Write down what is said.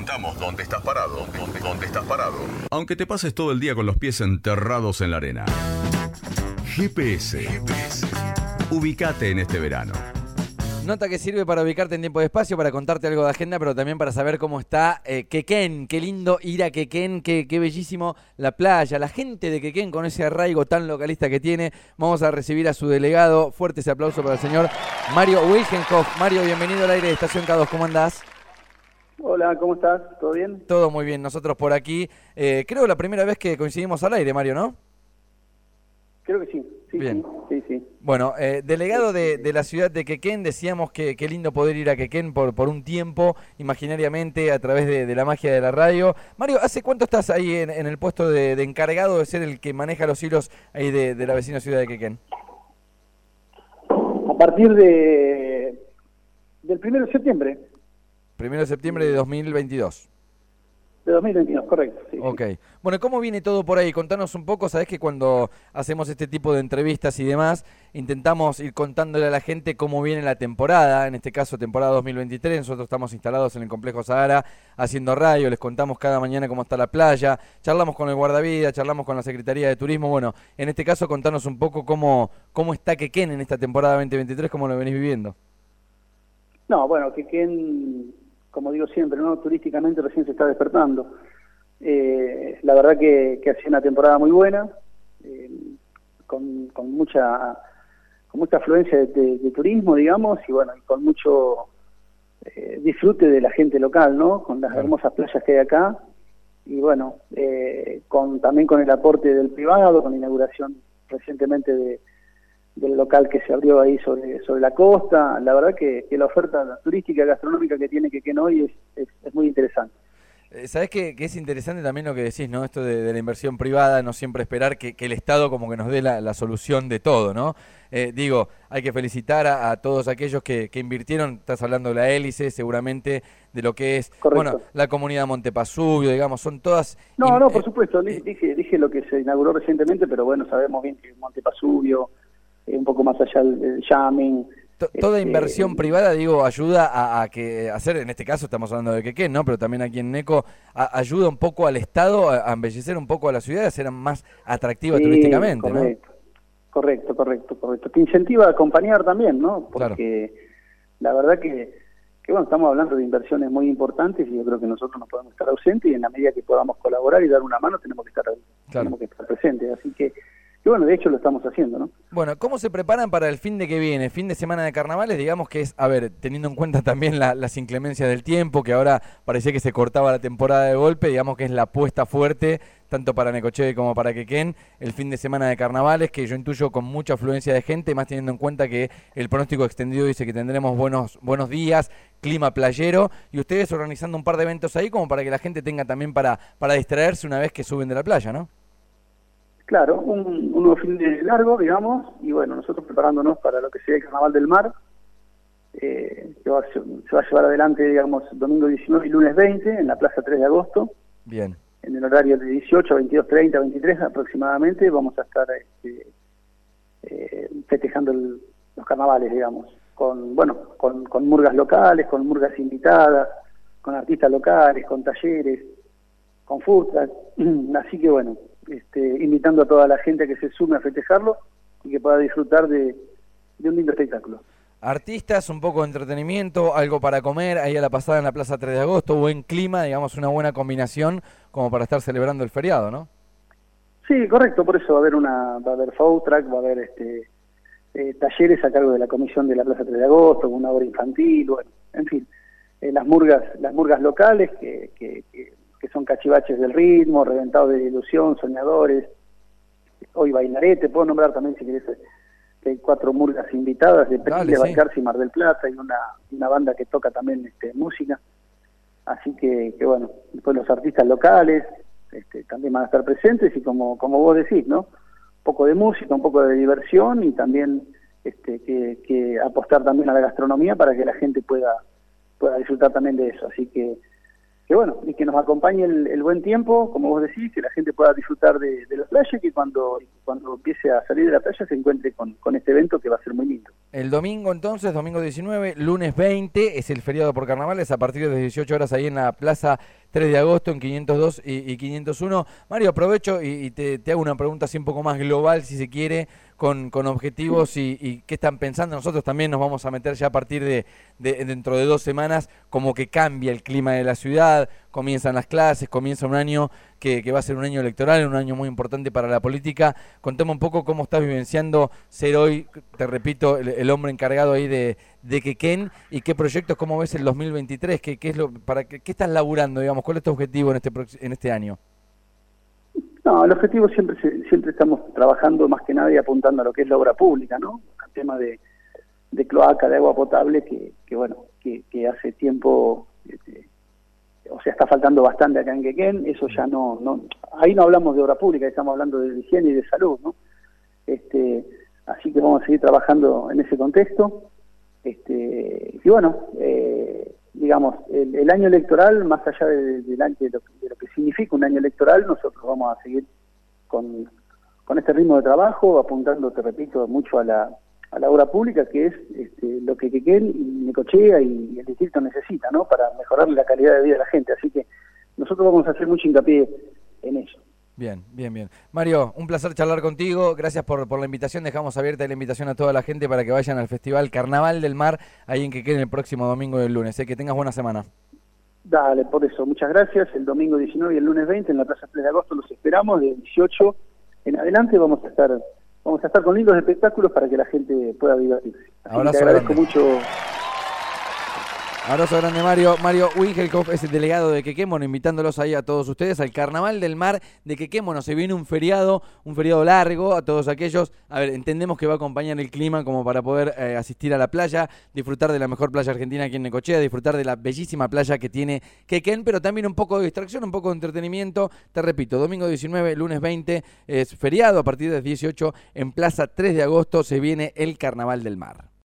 preguntamos dónde estás parado, dónde, dónde estás parado. Aunque te pases todo el día con los pies enterrados en la arena. GPS. GPS. Ubicate en este verano. Nota que sirve para ubicarte en tiempo y espacio, para contarte algo de agenda, pero también para saber cómo está eh, Quequén. Qué lindo ir a Quequén, qué, qué bellísimo la playa, la gente de Quequén con ese arraigo tan localista que tiene. Vamos a recibir a su delegado. Fuerte ese aplauso para el señor Mario Wilgenhoff. Mario, bienvenido al aire de Estación K2. ¿Cómo andás? Hola, ¿cómo estás? ¿Todo bien? Todo muy bien, nosotros por aquí. Eh, creo la primera vez que coincidimos al aire, Mario, ¿no? Creo que sí. sí Bien. Sí, sí. Bueno, eh, delegado de, de la ciudad de Quequén, decíamos que qué lindo poder ir a Quequén por, por un tiempo, imaginariamente, a través de, de la magia de la radio. Mario, ¿hace cuánto estás ahí en, en el puesto de, de encargado de ser el que maneja los hilos ahí de, de la vecina ciudad de Quequén? A partir de del 1 de septiembre Primero de septiembre de 2022. de 2022, correcto. sí, sí. Ok. Bueno, ¿cómo viene todo por ahí? Contanos un poco, sabés que cuando hacemos este tipo de entrevistas y demás, intentamos ir contándole a la gente cómo viene la temporada, en este caso temporada 2023, nosotros estamos instalados en el complejo Sahara haciendo radio, les contamos cada mañana cómo está la playa, charlamos con el guardavida, charlamos con la Secretaría de Turismo, bueno, en este caso contanos un poco cómo, cómo está Quequén en esta temporada 2023, cómo lo venís viviendo. No, bueno, que quien, como digo siempre, no turísticamente recién se está despertando. Eh, la verdad que, que ha sido una temporada muy buena, eh, con, con mucha con mucha afluencia de, de- de turismo, digamos, y bueno, y con mucho eh, disfrute de la gente local, ¿no? Con las hermosas playas que hay acá, y bueno, eh, con también con el aporte del privado, con la inauguración recientemente de, del local que se abrió ahí sobre, sobre la costa. La verdad que, que la oferta turística gastronómica que tiene Quequén hoy es, es, es muy interesante. Eh, Sabés que, que es interesante también lo que decís, ¿no? Esto de, de la inversión privada, no siempre esperar que, que el Estado como que nos dé la, la solución de todo, ¿no? Eh, digo, hay que felicitar a, a todos aquellos que, que invirtieron, estás hablando de la hélice, seguramente, de lo que es, Correcto. bueno, la comunidad Montepasubio, digamos, son todas... No, no, eh, por supuesto, di- dije, dije lo que se inauguró recientemente, pero bueno, sabemos bien que Montepasubio, un poco más allá el, el Yamin. To- Toda Este, inversión privada, digo, ayuda a, a que hacer, en este caso estamos hablando de Quequén, ¿no? Pero también aquí en Neco, a- ayuda un poco al Estado a, a embellecer un poco a la ciudad, a hacer más atractiva Sí, turísticamente, ¿no? correcto, Correcto, correcto, correcto. Que incentiva a acompañar también, ¿no? Claro. Porque la verdad que, que, bueno, estamos hablando de inversiones muy importantes y yo creo que nosotros no podemos estar ausentes y en la medida que podamos colaborar y dar una mano tenemos que estar, tenemos que estar presentes. Así que, que, bueno, de hecho lo estamos haciendo, ¿no? Bueno, ¿cómo se preparan para el fin de que viene? Fin de semana de carnavales, digamos que es, a ver, teniendo en cuenta también la- las inclemencias del tiempo, que ahora parecía que se cortaba la temporada de golpe, digamos que es la apuesta fuerte, tanto para Necochea como para Quequén, el fin de semana de carnavales, que yo intuyo con mucha afluencia de gente, más teniendo en cuenta que el pronóstico extendido dice que tendremos buenos, buenos días, clima playero, y ustedes organizando un par de eventos ahí como para que la gente tenga también para, para distraerse una vez que suben de la playa, ¿no? Claro, un, un nuevo fin de largo, digamos, y bueno, nosotros preparándonos para lo que sería el Carnaval del Mar, eh, que va se va a llevar adelante, digamos, domingo 19 y lunes 20 en la Plaza 3 de Agosto, Bien. en el horario de 18 a 22, 30, 23 aproximadamente, vamos a estar este, eh, festejando el- los carnavales, digamos, con, bueno, con, con murgas locales, con murgas invitadas, con artistas locales, con talleres, con truck. así que bueno, este, invitando a toda la gente a que se sume a festejarlo y que pueda disfrutar de, de un lindo espectáculo. Artistas, un poco de entretenimiento, algo para comer, ahí a la pasada en la Plaza 3 de Agosto, buen clima, digamos una buena combinación como para estar celebrando el feriado, ¿no? Sí, correcto, por eso va a haber una, va a haber food truck, va a haber este eh, talleres a cargo de la comisión de la Plaza 3 de Agosto, una obra infantil, bueno, en fin, eh, las murgas, las murgas locales que, que, que son cachivaches del ritmo, reventados de ilusión, soñadores, hoy bailarete, puedo nombrar también si querés que hay cuatro murgas invitadas de Príncipe, sí. Y Mar del Plata y una, una banda que toca también este, música. Así que, que bueno, después los artistas locales este, también van a estar presentes y como, como vos decís, ¿no? Un poco de música, un poco de diversión y también este, que, que apostar también a la gastronomía para que la gente pueda, pueda disfrutar también de eso. Así que, que bueno, y que nos acompañe el, buen tiempo, como vos decís, que la gente pueda disfrutar de, la playa y que cuando, cuando empiece a salir de la playa se encuentre con, con, este evento que va a ser muy lindo. El domingo entonces, domingo 19, lunes 20, es el feriado por carnavales a partir de 18 horas ahí en la Plaza 3 de agosto en 502 y, 501. Mario, aprovecho y, te, te, hago una pregunta así un poco más global, si se quiere, con, con objetivos y, qué están pensando. Nosotros también nos vamos a meter ya a partir de, dentro de dos semanas, como que cambia el clima de la ciudad, comienzan las clases, comienza un año que, va a ser un año electoral, un año muy importante para la política. Contame un poco cómo estás vivenciando ser hoy, te repito, el, hombre encargado ahí de, de Quequén y qué proyectos, cómo ves el 2023, qué, qué es lo, para qué, qué estás laburando, digamos, cuál es tu objetivo en este, en este año. No, el objetivo siempre siempre estamos trabajando más que nada y apuntando a lo que es la obra pública, ¿no? El tema de, de cloaca, de agua potable, que, que bueno, que, que hace tiempo, este, o sea, está faltando bastante acá en Quequén, eso ya no, no, ahí no hablamos de obra pública, estamos hablando de higiene y de salud, ¿no? Este, así que vamos a seguir trabajando en ese contexto, este, y bueno, eh, digamos, el, año electoral, más allá de, de, lo, que significa un año electoral, nosotros vamos a seguir con, con este ritmo de trabajo, apuntando, te repito, mucho a la, a la obra pública, que es este, lo que Quequén y Necochea y, el distrito necesita, ¿no? Para mejorar la calidad de vida de la gente. Así que nosotros vamos a hacer mucho hincapié en eso. Bien, bien, bien. Mario, un placer charlar contigo. Gracias por, por la invitación. Dejamos abierta la invitación a toda la gente para que vayan al Festival Carnaval del Mar, ahí en Quequén el próximo domingo del lunes. ¿eh? Que tengas buena semana. Dale, por eso. Muchas gracias. El domingo 19 y el lunes 20 en la Plaza 3 de Agosto los esperamos. De 18 en adelante vamos a estar vamos a estar con lindos espectáculos para que la gente pueda divertirse. Así te agradezco mucho Abrazo grande, Mario. Mario Wingelkopf es el delegado de Quequémono, invitándolos ahí a todos ustedes al Carnaval del Mar de Quequémono. Se viene un feriado, un feriado largo a todos aquellos. A ver, entendemos que va a acompañar el clima como para poder eh, asistir a la playa, disfrutar de la mejor playa argentina aquí en Necochea, disfrutar de la bellísima playa que tiene Quequén, pero también un poco de distracción, un poco de entretenimiento. Te repito, domingo 19, lunes 20 es feriado a partir del 18 en Plaza 3 de agosto se viene el Carnaval del Mar.